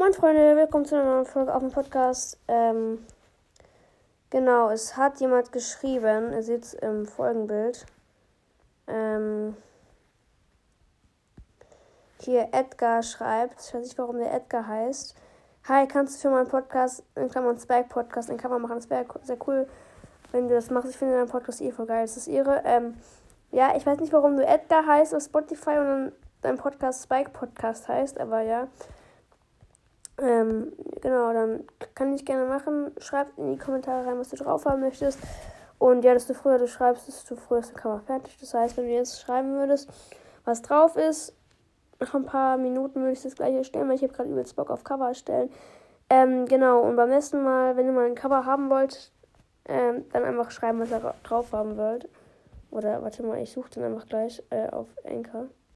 Moin Freunde, willkommen zu einer neuen Folge auf dem Podcast. Ähm, genau, es hat jemand geschrieben, ihr seht es im Folgenbild. Ähm, hier Edgar schreibt, ich weiß nicht, warum der Edgar heißt. Hi, kannst du für meinen Podcast, in Klammern Spike Podcast, in Klammern machen? Das wäre sehr cool, wenn du das machst. Ich finde deinen Podcast eh voll geil. Das ist ihre. Ähm, ja, ich weiß nicht, warum du Edgar heißt auf Spotify und dann dein Podcast Spike Podcast heißt, aber ja. Ähm, genau, dann kann ich gerne machen. Schreib in die Kommentare rein, was du drauf haben möchtest. Und ja, desto früher du schreibst, desto früher ist der Cover fertig. Das heißt, wenn du jetzt schreiben würdest, was drauf ist, nach ein paar Minuten würde ich das gleiche erstellen, weil ich habe gerade übelst Bock auf Cover erstellen. Ähm, genau, und beim nächsten Mal, wenn ihr mal ein Cover haben wollt, ähm, dann einfach schreiben, was ihr drauf haben wollt. Oder warte mal, ich suche den einfach gleich äh, auf Anchor.